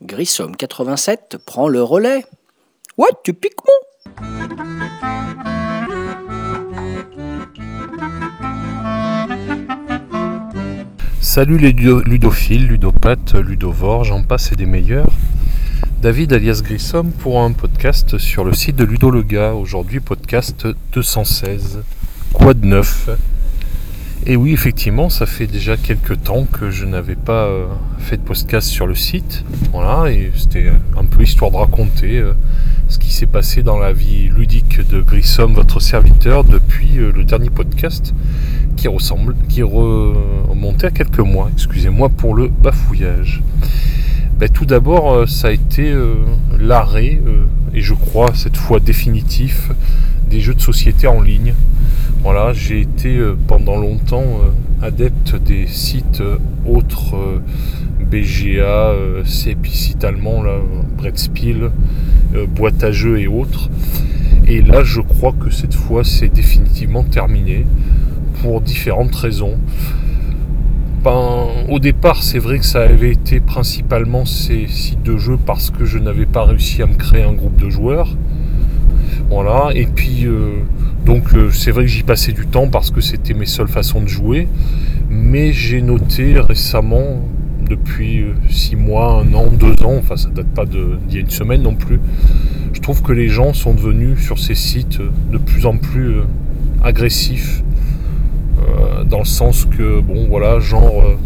Grissom 87 prend le relais. Ouais, tu piques mon Salut les ludophiles, ludopathes, ludovores, j'en passe et des meilleurs. David alias Grissom pour un podcast sur le site de Ludo Aujourd'hui podcast 216. Quoi de neuf? Et oui effectivement ça fait déjà quelques temps que je n'avais pas euh, fait de podcast sur le site. Voilà, et c'était un peu histoire de raconter euh, ce qui s'est passé dans la vie ludique de Grissom, votre serviteur, depuis euh, le dernier podcast qui ressemble, qui remontait à quelques mois. Excusez-moi pour le bafouillage. Ben, tout d'abord, euh, ça a été euh, l'arrêt, euh, et je crois cette fois définitif, des jeux de société en ligne. Voilà, j'ai été pendant longtemps adepte des sites autres BGA, CEPI site allemand, là, Brettspiel, boîte à jeux et autres. Et là, je crois que cette fois, c'est définitivement terminé pour différentes raisons. Ben, au départ, c'est vrai que ça avait été principalement ces sites de jeux parce que je n'avais pas réussi à me créer un groupe de joueurs. Voilà, et puis euh, donc euh, c'est vrai que j'y passais du temps parce que c'était mes seules façons de jouer. Mais j'ai noté récemment, depuis 6 euh, mois, un an, deux ans, enfin ça date pas d'il y a une semaine non plus, je trouve que les gens sont devenus sur ces sites de plus en plus agressifs dans le sens que, bon, voilà, genre, euh,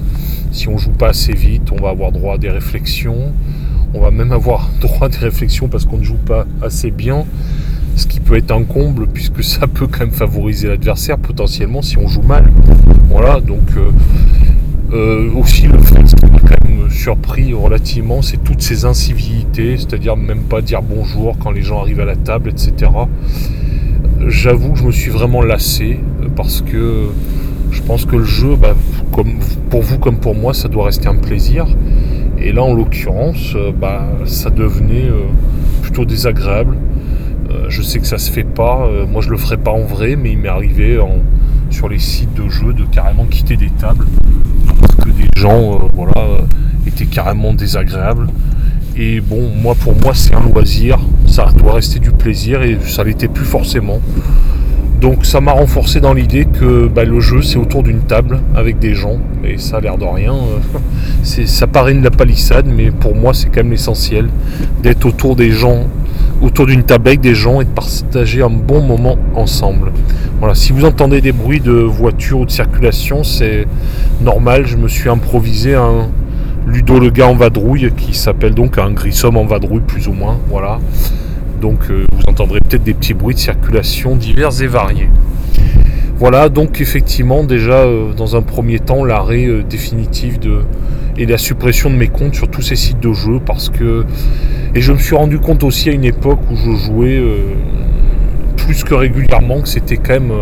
si on joue pas assez vite, on va avoir droit à des réflexions. On va même avoir droit à des réflexions parce qu'on ne joue pas assez bien. Ce qui peut être un comble puisque ça peut quand même favoriser l'adversaire potentiellement si on joue mal. Voilà, donc euh, aussi le fait qui m'a quand même surpris relativement, c'est toutes ces incivilités, c'est-à-dire même pas dire bonjour quand les gens arrivent à la table, etc j'avoue que je me suis vraiment lassé euh, parce que je pense que le jeu, bah, pour vous comme pour moi, ça doit rester un plaisir. Et là, en l'occurrence, euh, bah, ça devenait euh, plutôt désagréable. je sais que ça se fait pas. moi, je le ferai pas en vrai, mais il m'est arrivé sur les sites de jeux de carrément quitter des tables parce que des gens, étaient carrément désagréables. Et bon, moi pour moi c'est un loisir, ça doit rester du plaisir et ça l'était plus forcément. Donc ça m'a renforcé dans l'idée que bah, le jeu c'est autour d'une table avec des gens et ça a l'air de rien. Euh, ça paraît une la palissade mais pour moi c'est quand même l'essentiel d'être autour des gens, autour d'une table avec des gens et de partager un bon moment ensemble. Voilà, si vous entendez des bruits de voiture ou de circulation c'est normal, je me suis improvisé un, Ludo le gars en vadrouille, qui s'appelle donc un grissom en vadrouille plus ou moins. Voilà. Donc euh, vous entendrez peut-être des petits bruits de circulation divers et variés. Voilà, donc effectivement déjà euh, dans un premier temps l'arrêt euh, définitif de et la suppression de mes comptes sur tous ces sites de jeux parce que et je me suis rendu compte aussi à une époque où je jouais plus que régulièrement que c'était quand même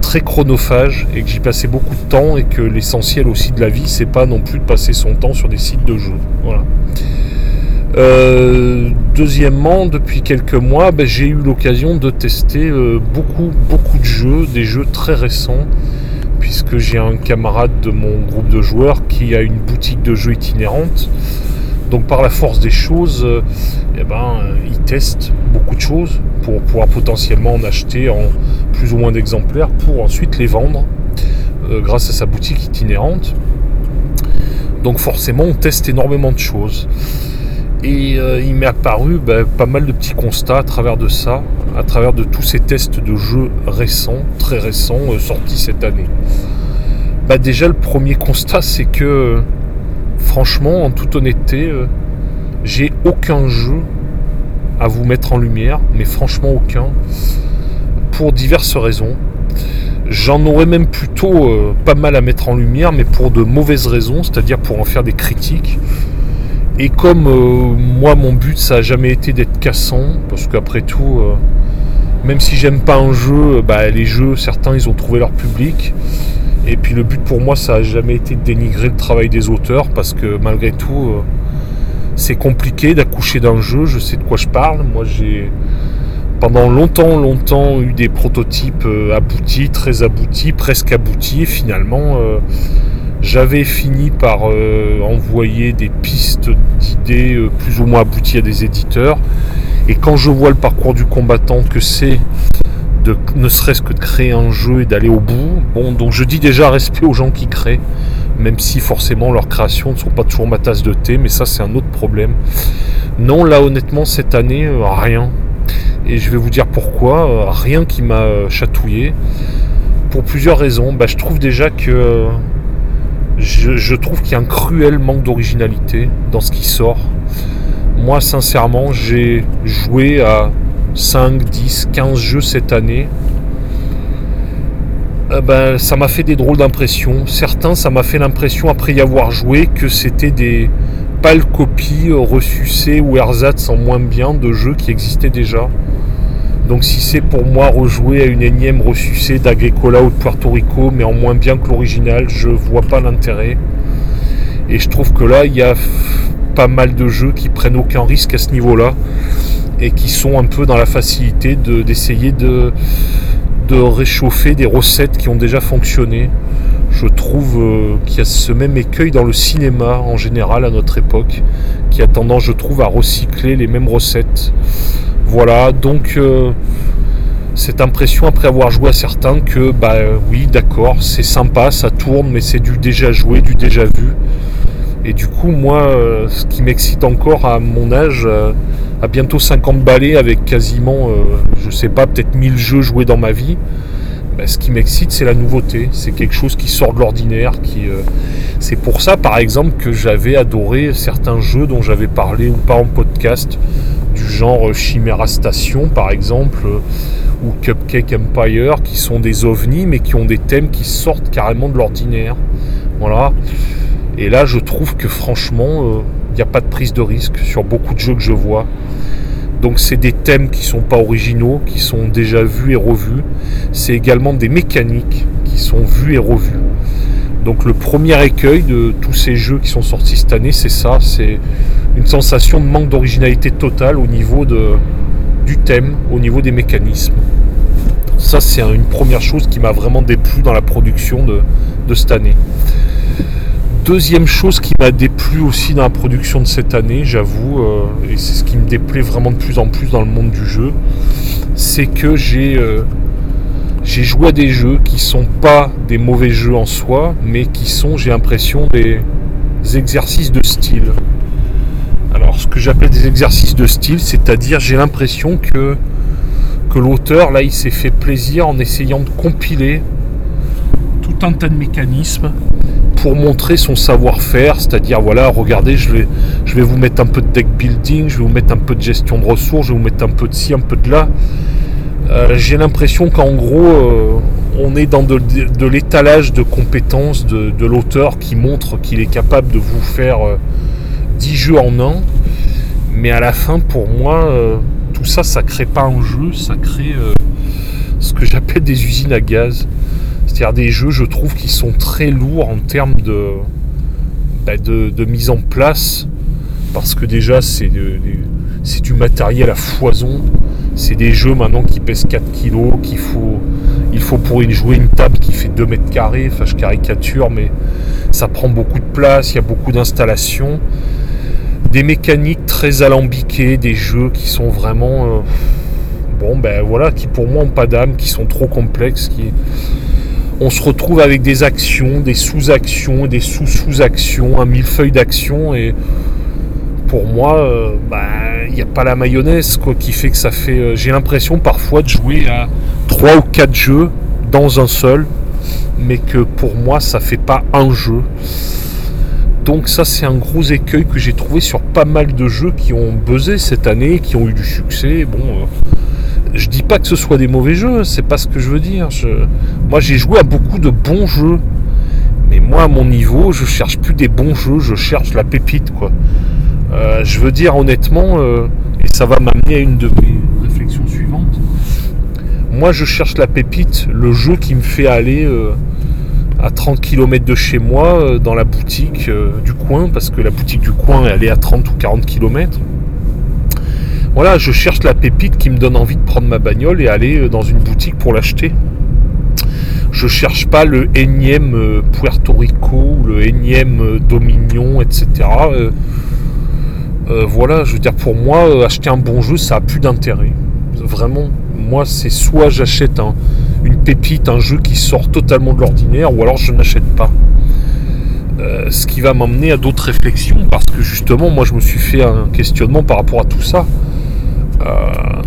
très chronophage et que j'y passais beaucoup de temps et que l'essentiel aussi de la vie c'est pas non plus de passer son temps sur des sites de jeux. Voilà. Euh, deuxièmement, depuis quelques mois, ben, j'ai eu l'occasion de tester euh, beaucoup, beaucoup de jeux, des jeux très récents, puisque j'ai un camarade de mon groupe de joueurs qui a une boutique de jeux itinérante. Donc par la force des choses, euh, eh ben, il teste beaucoup de choses pour pouvoir potentiellement en acheter en plus ou moins d'exemplaires pour ensuite les vendre euh, grâce à sa boutique itinérante. Donc forcément on teste énormément de choses. Et euh, il m'est apparu ben, pas mal de petits constats à travers de ça, à travers de tous ces tests de jeux récents, très récents, euh, sortis cette année. Bah, déjà le premier constat c'est que franchement en toute honnêteté j'ai aucun jeu à vous mettre en lumière, mais franchement aucun, pour diverses raisons. J'en aurais même plutôt euh, pas mal à mettre en lumière, mais pour de mauvaises raisons, c'est-à-dire pour en faire des critiques. Et comme euh, moi, mon but, ça n'a jamais été d'être cassant, parce qu'après tout, euh, même si j'aime pas un jeu, bah, les jeux, certains, ils ont trouvé leur public. Et puis le but pour moi, ça n'a jamais été de dénigrer le travail des auteurs, parce que malgré tout, c'est compliqué d'accoucher d'un jeu, je sais de quoi je parle. Moi j'ai pendant longtemps, longtemps eu des prototypes euh, aboutis, très aboutis, presque aboutis. Finalement, euh, j'avais fini par euh, envoyer des pistes d'idées plus ou moins abouties à des éditeurs. Et quand je vois le parcours du combattant que c'est ne serait-ce que de créer un jeu et d'aller au bout, bon, donc je dis déjà respect aux gens qui créent, même si forcément leurs créations ne sont pas toujours ma tasse de thé, mais ça c'est un autre problème. Non, là honnêtement cette année, rien. Et je vais vous dire pourquoi. Euh, rien qui m'a euh, chatouillé. Pour plusieurs raisons. Bah, je trouve déjà que. Je, trouve qu'il y a un cruel manque d'originalité dans ce qui sort. Moi, sincèrement, j'ai joué à 5, 10, 15 jeux cette année. Euh, ben, ça m'a fait des drôles d'impressions. Certains, ça m'a fait l'impression, après y avoir joué, que c'était des pâles copies ressucées ou ersatz en moins bien de jeux qui existaient déjà. Donc si c'est pour moi rejouer à une énième ressucée d'Agricola ou de Puerto Rico, mais en moins bien que l'original, je vois pas l'intérêt. Et je trouve que là, il y a pas mal de jeux qui prennent aucun risque à ce niveau-là et qui sont un peu dans la facilité d'essayer de, réchauffer des recettes qui ont déjà fonctionné. Je trouve euh, qu'il y a ce même écueil dans le cinéma en général à notre époque, qui a tendance, je trouve, à recycler les mêmes recettes. Voilà, donc euh, cette impression après avoir joué à certains que bah oui d'accord c'est sympa, ça tourne mais c'est du déjà joué, du déjà vu. Et du coup moi euh, ce qui m'excite encore à mon âge, euh, à bientôt 50 balais avec quasiment je sais pas peut-être 1000 jeux joués dans ma vie, bah, ce qui m'excite c'est la nouveauté, c'est quelque chose qui sort de l'ordinaire, c'est pour ça par exemple que j'avais adoré certains jeux dont j'avais parlé ou pas en podcast du genre Chimera Station par exemple ou Cupcake Empire qui sont des ovnis mais qui ont des thèmes qui sortent carrément de l'ordinaire. Voilà. Et là je trouve que franchement il euh, n'y a pas de prise de risque sur beaucoup de jeux que je vois. Donc c'est des thèmes qui sont pas originaux, qui sont déjà vus et revus. C'est également des mécaniques qui sont vues et revues. Donc le premier écueil de tous ces jeux qui sont sortis cette année, c'est ça, c'est une sensation de manque d'originalité totale au niveau de, du thème, au niveau des mécanismes. Ça, c'est une première chose qui m'a vraiment déplu dans la production de, cette année. Deuxième chose qui m'a déplu aussi dans la production de cette année, j'avoue, euh, et c'est ce qui me déplaît vraiment de plus en plus dans le monde du jeu, c'est que j'ai euh, j'ai joué à des jeux qui sont pas des mauvais jeux en soi, mais qui sont, j'ai l'impression, des exercices de style. Alors, ce que j'appelle des exercices de style, c'est-à-dire j'ai l'impression que, que l'auteur, là, il s'est fait plaisir en essayant de compiler tout un tas de mécanismes pour montrer son savoir-faire, c'est-à-dire voilà, regardez, je vais, je vais vous mettre un peu de deck building, je vais vous mettre un peu de gestion de ressources, je vais vous mettre un peu de ci, un peu de là. Euh, j'ai l'impression qu'en gros, euh, on est dans de, l'étalage de compétences de, l'auteur qui montre qu'il est capable de vous faire euh, 10 jeux en un. Mais à la fin, pour moi, euh, tout ça, ça crée pas un jeu, ça crée euh, ce que j'appelle des usines à gaz. C'est-à-dire des jeux, je trouve, qui sont très lourds en termes de, bah, de, mise en place. Parce que déjà, c'est du matériel à foison. C'est des jeux maintenant qui pèsent 4 kg, qu'il faut, il faut pour jouer une table qui fait 2 mètres carrés. Enfin, je caricature, mais ça prend beaucoup de place, il y a beaucoup d'installations des mécaniques très alambiquées, des jeux qui sont vraiment euh, bon ben voilà, qui pour moi ont pas d'âme, qui sont trop complexes, qui on se retrouve avec des actions, des sous-actions, des sous-sous-actions, un millefeuille d'actions et pour moi, euh, ben, il n'y a pas la mayonnaise qui fait que ça fait. Euh, j'ai l'impression parfois de jouer à 3 ou 4 jeux dans un seul, mais que pour moi ça fait pas un jeu. Donc ça c'est un gros écueil que j'ai trouvé sur pas mal de jeux qui ont buzzé cette année, qui ont eu du succès. Bon, euh, je dis pas que ce soit des mauvais jeux, c'est pas ce que je veux dire. moi j'ai joué à beaucoup de bons jeux, mais moi à mon niveau, je cherche plus des bons jeux, je cherche la pépite quoi. Euh, je veux dire honnêtement, euh, et ça va m'amener à une de mes réflexions suivantes. Moi je cherche la pépite, le jeu qui me fait aller à 30 km de chez moi, dans la boutique du coin, parce que la boutique du coin, elle est à 30 ou 40 km. Voilà, je cherche la pépite qui me donne envie de prendre ma bagnole et aller dans une boutique pour l'acheter. Je cherche pas le énième Puerto Rico le énième Dominion, etc. voilà, je veux dire, pour moi, acheter un bon jeu, ça a plus d'intérêt. Vraiment, moi, c'est soit j'achète une pépite, un jeu qui sort totalement de l'ordinaire, ou alors je n'achète pas. Euh, ce qui va m'emmener à d'autres réflexions, parce que justement, moi, je me suis fait un questionnement par rapport à tout ça. Euh,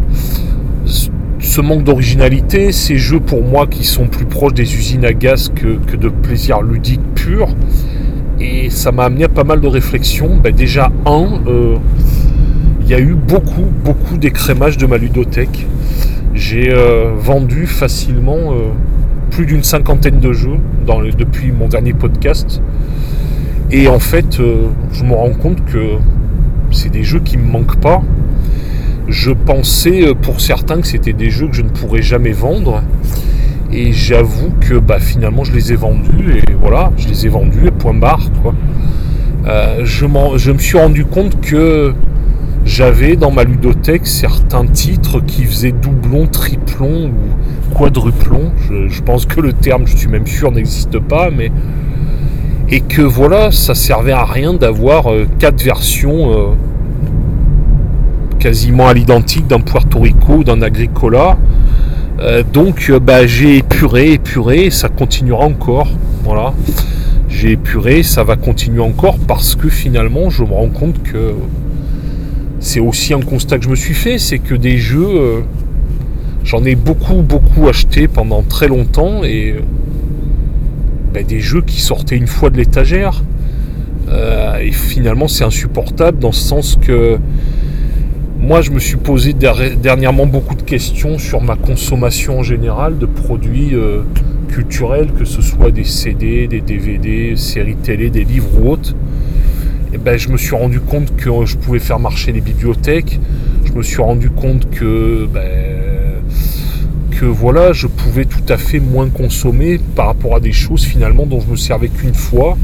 ce manque d'originalité, ces jeux pour moi qui sont plus proches des usines à gaz que, de plaisir ludique pur, et ça m'a amené à pas mal de réflexions. Ben, déjà, un, euh, il y a eu beaucoup, beaucoup d'écrémage de ma ludothèque. J'ai euh, vendu facilement plus d'une cinquantaine de jeux depuis mon dernier podcast. Et en fait, je me rends compte que c'est des jeux qui ne me manquent pas. Je pensais pour certains que c'était des jeux que je ne pourrais jamais vendre. Et j'avoue que bah, finalement je les ai vendus et voilà, je les ai vendus et point barre. Quoi. je, je me suis rendu compte que j'avais dans ma ludothèque certains titres qui faisaient doublon, triplon ou quadruplon. Je, pense que le terme, je suis même sûr, n'existe pas, mais et que voilà, ça servait à rien d'avoir euh, quatre versions euh, quasiment à l'identique d'un Puerto Rico d'un Agricola. Euh, donc bah, j'ai épuré, épuré, et ça continuera encore. Voilà. J'ai épuré, ça va continuer encore parce que finalement je me rends compte que c'est aussi un constat que je me suis fait, c'est que des jeux, euh, j'en ai beaucoup, beaucoup acheté pendant très longtemps et ben, des jeux qui sortaient une fois de l'étagère. Euh, et finalement, c'est insupportable dans ce sens que moi, je me suis posé dernièrement beaucoup de questions sur ma consommation en général de produits euh, culturels, que ce soit des CD, des DVD, séries télé, des livres ou autres. Eh ben, je me suis rendu compte que je pouvais faire marcher les bibliothèques. Je me suis rendu compte que, ben, que voilà, je pouvais tout à fait moins consommer par rapport à des choses finalement dont je me servais qu'une fois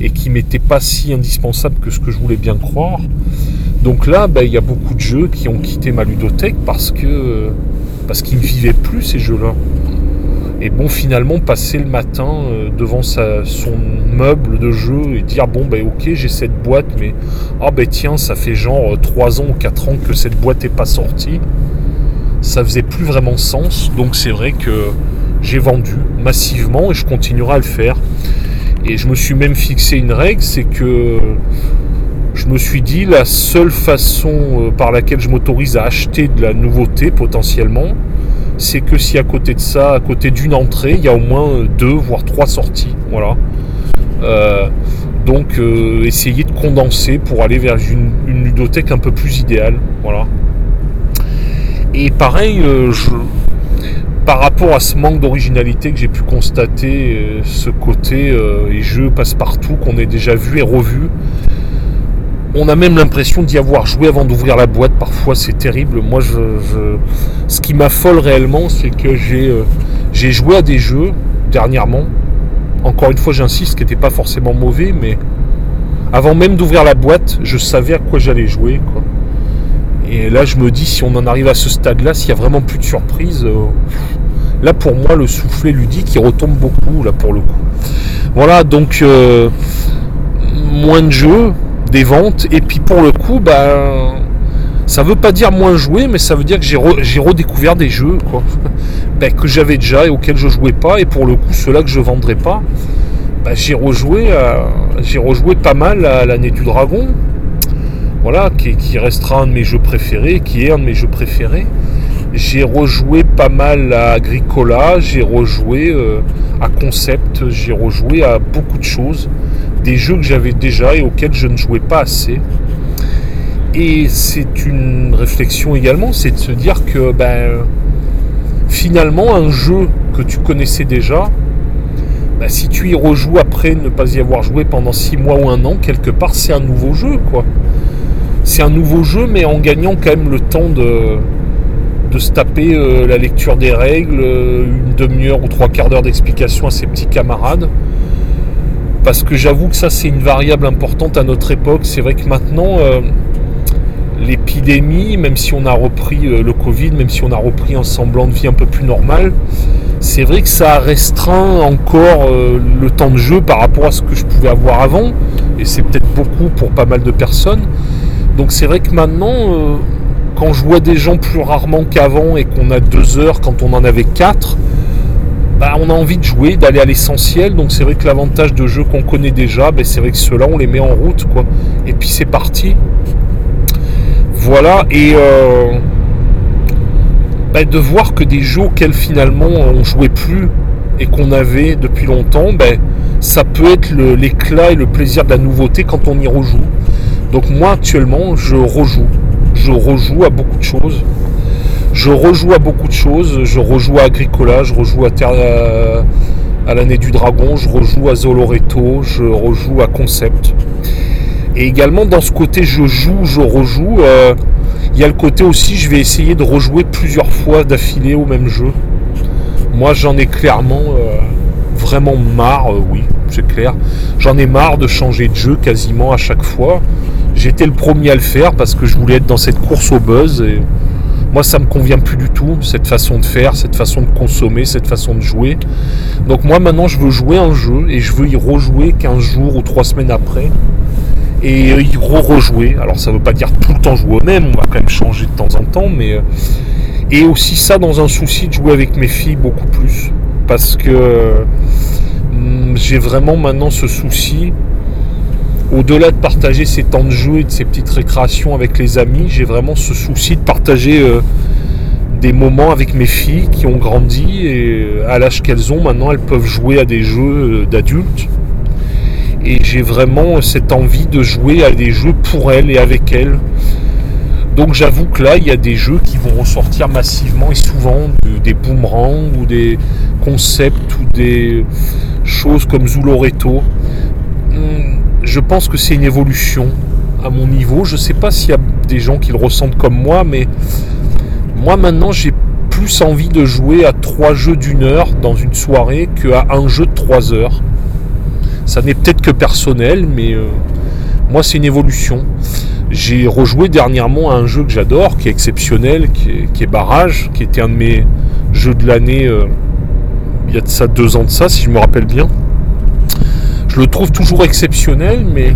et qui m'étaient pas si indispensables que ce que je voulais bien croire. Donc là, ben, il y a beaucoup de jeux qui ont quitté ma ludothèque parce que parce qu'ils ne vivaient plus ces jeux-là. Et bon, finalement, passer le matin euh, devant son meuble de jeu et dire bon, ben ok, j'ai cette boîte, mais ah ben tiens, ça fait genre 3 ans ou 4 ans que cette boîte n'est pas sortie. Ça faisait plus vraiment sens. Donc c'est vrai que j'ai vendu massivement et je continuerai à le faire. Et je me suis même fixé une règle, c'est que je me suis dit la seule façon euh, par laquelle je m'autorise à acheter de la nouveauté potentiellement, c'est que si à côté de ça, à côté d'une entrée, il y a au moins deux, voire trois sorties. Voilà. Euh, donc euh, essayer de condenser pour aller vers une, ludothèque un peu plus idéale. Voilà. Et pareil, euh, par rapport à ce manque d'originalité que j'ai pu constater, ce côté et jeux passe-partout qu'on ait déjà vu et revu, on a même l'impression d'y avoir joué avant d'ouvrir la boîte. Parfois, c'est terrible. Moi, je, ce qui m'affole réellement, c'est que euh, j'ai joué à des jeux dernièrement. Encore une fois, j'insiste, qui n'était pas forcément mauvais, mais avant même d'ouvrir la boîte, je savais à quoi j'allais jouer. Et là, je me dis, si on en arrive à ce stade-là, s'il n'y a vraiment plus de surprise, euh, là, pour moi, le soufflet ludique, il retombe beaucoup, là, pour le coup. Voilà, donc, euh, moins de jeux, des ventes. Et puis pour le coup, ben, ça veut pas dire moins jouer, mais ça veut dire que j'ai, redécouvert des jeux quoi, ben, que j'avais déjà et auxquels je jouais pas. Et pour le coup, ceux-là que je vendrais pas, ben, j'ai rejoué, j'ai rejoué pas mal à l'année du dragon. Voilà, qui, restera un de mes jeux préférés, qui est un de mes jeux préférés. J'ai rejoué pas mal à Agricola, j'ai rejoué euh, à Concept, j'ai rejoué à beaucoup de choses jeux que j'avais déjà et auxquels je ne jouais pas assez. Et c'est une réflexion également, c'est de se dire que ben, finalement un jeu que tu connaissais déjà, ben, si tu y rejoues après ne pas y avoir joué pendant 6 mois ou un an, quelque part c'est un nouveau jeu quoi. C'est un nouveau jeu mais en gagnant quand même le temps de, de se taper euh, la lecture des règles, euh, une demi-heure ou trois quarts d'heure d'explication à ses petits camarades. Parce que j'avoue que ça c'est une variable importante à notre époque. C'est vrai que maintenant, euh, l'épidémie, même si on a repris le Covid, même si on a repris un semblant de vie un peu plus normal, c'est vrai que ça restreint encore le temps de jeu par rapport à ce que je pouvais avoir avant. Et c'est peut-être beaucoup pour pas mal de personnes. Donc c'est vrai que maintenant, quand je vois des gens plus rarement qu'avant et qu'on a deux heures quand on en avait quatre, bah, on a envie de jouer, d'aller à l'essentiel. Donc c'est vrai que l'avantage de jeux qu'on connaît déjà, bah, c'est vrai que ceux-là, on les met en route. quoi. Et puis c'est parti. Voilà. Et euh, bah, de voir que des jeux auxquels finalement on jouait plus et qu'on avait depuis longtemps, ça peut être l'éclat et le plaisir de la nouveauté quand on y rejoue. Donc moi actuellement, je rejoue je rejoue à beaucoup de choses. Je rejoue à beaucoup de choses. Je rejoue à Agricola, je rejoue à, à, l'année du dragon, je rejoue à Zoloreto, je rejoue à Concept. Et également dans ce côté je joue, je rejoue, euh, il y a le côté aussi je vais essayer de rejouer plusieurs fois d'affilée au même jeu. Moi j'en ai clairement euh, vraiment marre, euh, oui, c'est clair. J'en ai marre de changer de jeu quasiment à chaque fois. J'étais le premier à le faire parce que je voulais être dans cette course au buzz moi ça me convient plus du tout, cette façon de faire, cette façon de consommer, cette façon de jouer. Donc moi maintenant je veux jouer un jeu et je veux y rejouer 15 jours ou 3 semaines après et y re-rejouer. Alors ça veut pas dire tout le temps jouer au même, on va quand même changer de temps en temps, mais euh, et aussi ça dans un souci de jouer avec mes filles beaucoup plus parce que hum, j'ai vraiment maintenant ce souci au-delà de partager ces temps de jeu et de ces petites récréations avec les amis, j'ai vraiment ce souci de partager euh, des moments avec mes filles qui ont grandi et euh, à l'âge qu'elles ont maintenant, elles peuvent jouer à des jeux euh, d'adultes. Et j'ai vraiment cette envie de jouer à des jeux pour elles et avec elles. Donc j'avoue que là, il y a des jeux qui vont ressortir massivement et souvent, des boomerangs ou des concepts ou des choses comme Zuloreto. Hmm, je pense que c'est une évolution à mon niveau. Je ne sais pas s'il y a des gens qui le ressentent comme moi, mais moi maintenant j'ai plus envie de jouer à trois jeux d'une heure dans une soirée qu'à un jeu de trois heures. Ça n'est peut-être que personnel, mais euh, moi c'est une évolution. J'ai rejoué dernièrement à un jeu que j'adore, qui est exceptionnel, qui est, Barrage, qui était un de mes jeux de l'année euh, il y a de ça deux ans de ça, si je me rappelle bien. Je le trouve toujours exceptionnel, mais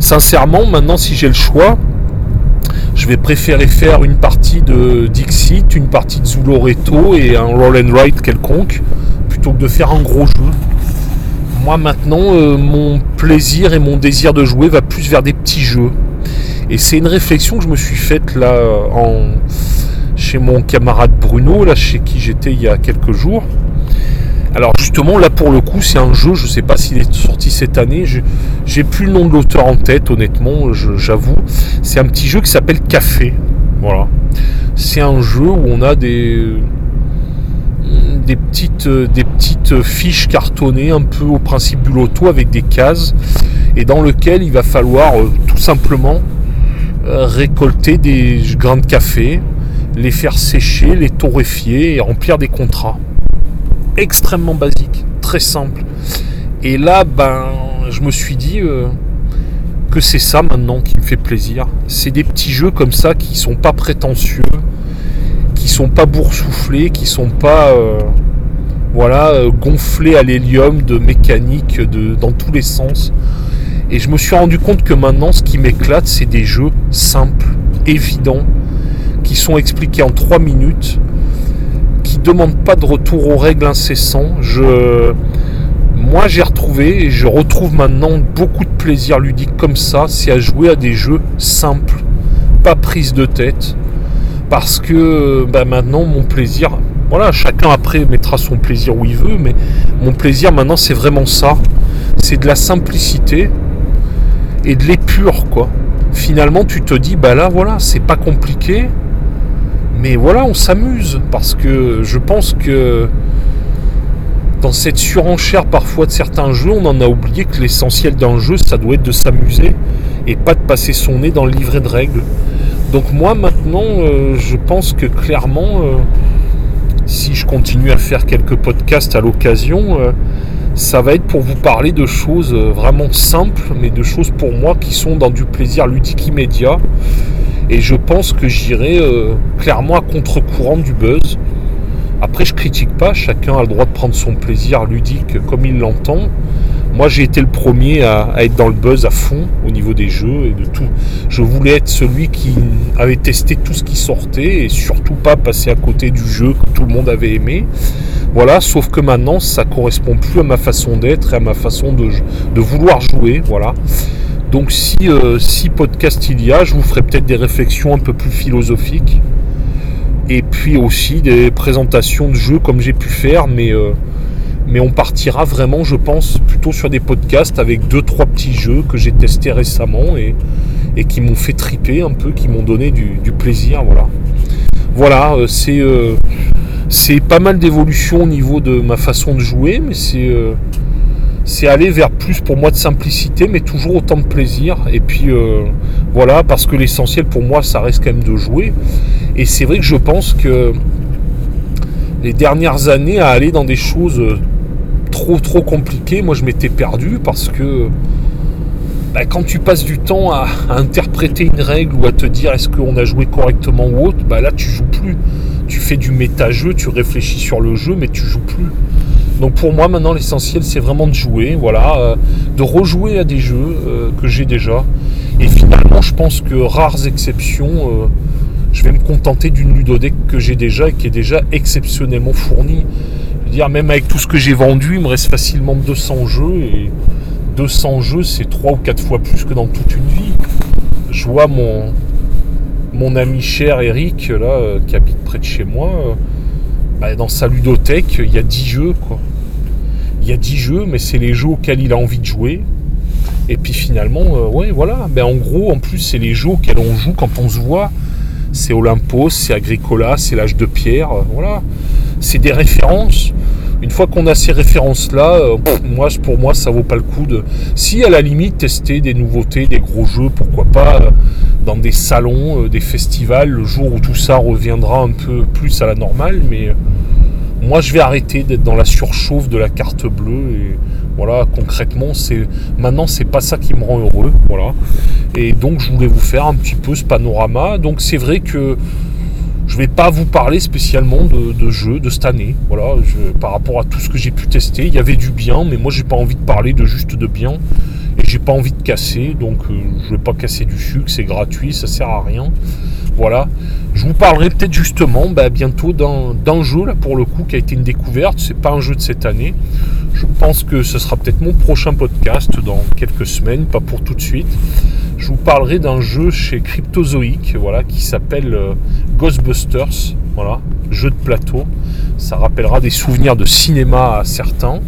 sincèrement, maintenant, si j'ai le choix, je vais préférer faire une partie de Dixit, une partie de Zuloreto et un roll and ride quelconque, plutôt que de faire un gros jeu. Moi maintenant, euh, mon plaisir et mon désir de jouer va plus vers des petits jeux. Et c'est une réflexion que je me suis faite là chez mon camarade Bruno, là chez qui j'étais il y a quelques jours. Alors justement là pour le coup c'est un jeu, je ne sais pas s'il est sorti cette année, j'ai plus le nom de l'auteur en tête honnêtement, j'avoue. C'est un petit jeu qui s'appelle Café. Voilà. C'est un jeu où on a des, petites, des petites fiches cartonnées un peu au principe du loto avec des cases et dans lequel il va falloir euh, tout simplement euh, récolter des grains de café, les faire sécher, les torréfier et remplir des contrats extrêmement basique, très simple. Et là, ben, je me suis dit euh, que c'est ça maintenant qui me fait plaisir. C'est des petits jeux comme ça qui sont pas prétentieux, qui sont pas boursouflés, qui sont pas euh, voilà euh, gonflés à l'hélium de mécanique dans tous les sens. Et je me suis rendu compte que maintenant, ce qui m'éclate, c'est des jeux simples, évidents, qui sont expliqués en 3 minutes demande pas de retour aux règles incessants. Je, moi, j'ai retrouvé et je retrouve maintenant beaucoup de plaisir ludique comme ça. C'est à jouer à des jeux simples, pas prise de tête. Parce que bah, maintenant, mon plaisir, voilà, chacun après mettra son plaisir où il veut, mais mon plaisir maintenant, c'est vraiment ça. C'est de la simplicité et de l'épure, quoi. Finalement, tu te dis, bah là, voilà, c'est pas compliqué mais voilà, on s'amuse parce que je pense que dans cette surenchère parfois de certains jeux, on en a oublié que l'essentiel d'un jeu, ça doit être de s'amuser et pas de passer son nez dans le livret de règles. Donc moi maintenant, euh, je pense que clairement, euh, si je continue à faire quelques podcasts à l'occasion, euh, ça va être pour vous parler de choses vraiment simples, mais de choses pour moi qui sont dans du plaisir ludique immédiat. Et je pense que j'irai clairement à contre-courant du buzz. Après, je critique pas, chacun a le droit de prendre son plaisir ludique comme il l'entend. Moi, j'ai été le premier à, être dans le buzz à fond au niveau des jeux et de tout. Je voulais être celui qui avait testé tout ce qui sortait et surtout pas passer à côté du jeu que tout le monde avait aimé. Voilà, sauf que maintenant, ça correspond plus à ma façon d'être et à ma façon de, vouloir jouer. Voilà. Donc, si, euh, si podcast il y a, je vous ferai peut-être des réflexions un peu plus philosophiques et puis aussi des présentations de jeux comme j'ai pu faire, mais, euh, mais on partira vraiment, je pense, plutôt sur des podcasts avec deux trois petits jeux que j'ai testés récemment et, et qui m'ont fait triper un peu, qui m'ont donné du, plaisir, voilà. Voilà, euh, c'est c'est pas mal d'évolution au niveau de ma façon de jouer, mais c'est c'est aller vers plus pour moi de simplicité, mais toujours autant de plaisir. Et puis voilà, parce que l'essentiel pour moi, ça reste quand même de jouer. Et c'est vrai que je pense que les dernières années à aller dans des choses trop trop compliquées, moi je m'étais perdu parce que bah, quand tu passes du temps à, interpréter une règle ou à te dire est-ce qu'on a joué correctement ou autre, bah là tu joues plus. Tu fais du méta-jeu, tu réfléchis sur le jeu, mais tu joues plus. Donc pour moi maintenant l'essentiel c'est vraiment de jouer, voilà, euh, de rejouer à des jeux euh, que j'ai déjà. Et finalement je pense que rares exceptions, euh, je vais me contenter d'une ludothèque que j'ai déjà et qui est déjà exceptionnellement fournie. Je veux dire, même avec tout ce que j'ai vendu, il me reste facilement 200 jeux et 200 jeux, c'est 3 ou 4 fois plus que dans toute une vie. Je vois mon, mon ami cher Eric, là, qui habite près de chez moi, bah, dans sa ludothèque, il y a 10 jeux, quoi. Il y a 10 jeux, mais c'est les jeux auxquels il a envie de jouer. Et puis finalement, euh, ouais, voilà. Ben, en gros, en plus, c'est les jeux auxquels on joue quand on se voit c'est Olympos, c'est Agricola, c'est l'âge de pierre, euh, voilà. C'est des références. Une fois qu'on a ces références-là, euh, moi, pour moi, ça vaut pas le coup de. Si à la limite tester des nouveautés, des gros jeux, pourquoi pas, dans des salons, des festivals, le jour où tout ça reviendra un peu plus à la normale, mais moi je vais arrêter d'être dans la surchauffe de la carte bleue et voilà concrètement c'est maintenant c'est pas ça qui me rend heureux voilà. Et donc je voulais vous faire un petit peu ce panorama. Donc c'est vrai que je vais pas vous parler spécialement de, jeux de cette année voilà par rapport à tout ce que j'ai pu tester. Il y avait du bien mais moi j'ai pas envie de parler de juste de bien et j'ai pas envie de casser. Donc euh, je vais pas casser du sucre c'est gratuit ça sert à rien voilà. Je vous parlerai peut-être justement bah, bientôt d'un jeu là pour le coup qui a été une découverte. C'est pas un jeu de cette année. Je pense que ce sera peut-être mon prochain podcast dans quelques semaines, pas pour tout de suite. Je vous parlerai d'un jeu chez Cryptozoic, voilà, qui s'appelle euh, Ghostbusters, voilà, jeu de plateau. Ça rappellera des souvenirs de cinéma à certains.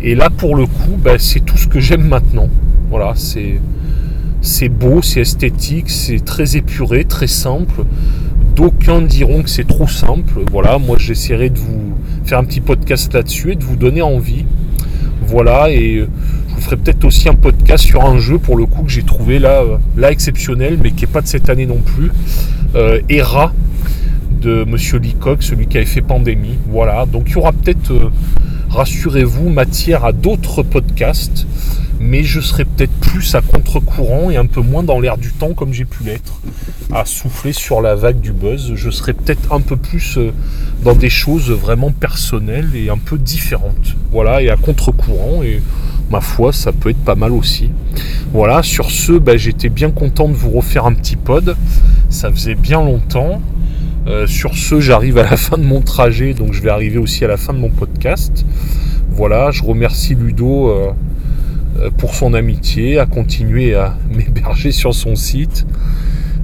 Et là, pour le coup, bah, c'est tout ce que j'aime maintenant. Voilà, c'est c'est beau, c'est esthétique, c'est très épuré, très simple. D'aucuns diront que c'est trop simple. Voilà, moi j'essaierai de vous faire un petit podcast là-dessus et de vous donner envie. Voilà, et je vous ferai peut-être aussi un podcast sur un jeu pour le coup que j'ai trouvé là, là exceptionnel, mais qui n'est pas de cette année non plus. Euh, Era de Monsieur Leacock, celui qui avait fait Pandémie. Voilà, donc il y aura peut-être, euh, rassurez-vous, matière à d'autres podcasts mais je serai peut-être plus à contre-courant et un peu moins dans l'air du temps comme j'ai pu l'être, à souffler sur la vague du buzz. Je serai peut-être un peu plus euh, dans des choses vraiment personnelles et un peu différentes. Voilà, et à contre-courant, et ma foi, ça peut être pas mal aussi. Voilà, sur ce, bah, j'étais bien content de vous refaire un petit pod. Ça faisait bien longtemps. Euh, sur ce, j'arrive à la fin de mon trajet, donc je vais arriver aussi à la fin de mon podcast. Voilà, je remercie Ludo. Euh, euh, pour son amitié, à continuer à m'héberger sur son site.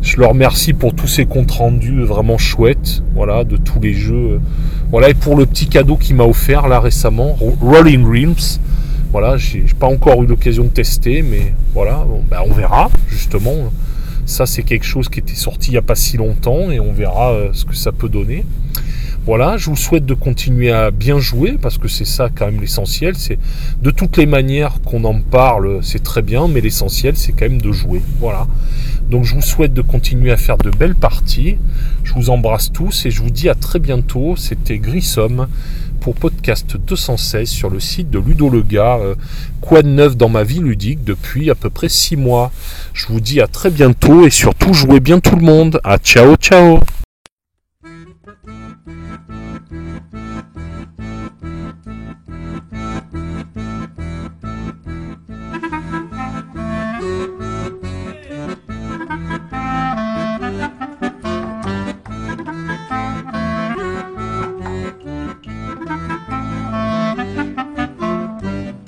Je le remercie pour tous ses comptes rendus vraiment chouettes, voilà, de tous les jeux. Voilà, et pour le petit cadeau qu'il m'a offert là récemment, Rolling Realms. Voilà, j'ai pas encore eu l'occasion de tester, mais voilà, ben, on verra justement. Ça, c'est quelque chose qui était sorti il n'y a pas si longtemps et on verra euh, ce que ça peut donner. Voilà, je vous souhaite de continuer à bien jouer parce que c'est ça quand même l'essentiel. C'est de toutes les manières qu'on en parle, c'est très bien, mais l'essentiel c'est quand même de jouer. Voilà. Donc je vous souhaite de continuer à faire de belles parties. Je vous embrasse tous et je vous dis à très bientôt. C'était Grissom pour podcast 216 sur le site de Ludo Le Gars. Euh, quoi de neuf dans ma vie ludique depuis à peu près 6 mois. Je vous dis à très bientôt et surtout jouez bien tout le monde. À ciao ciao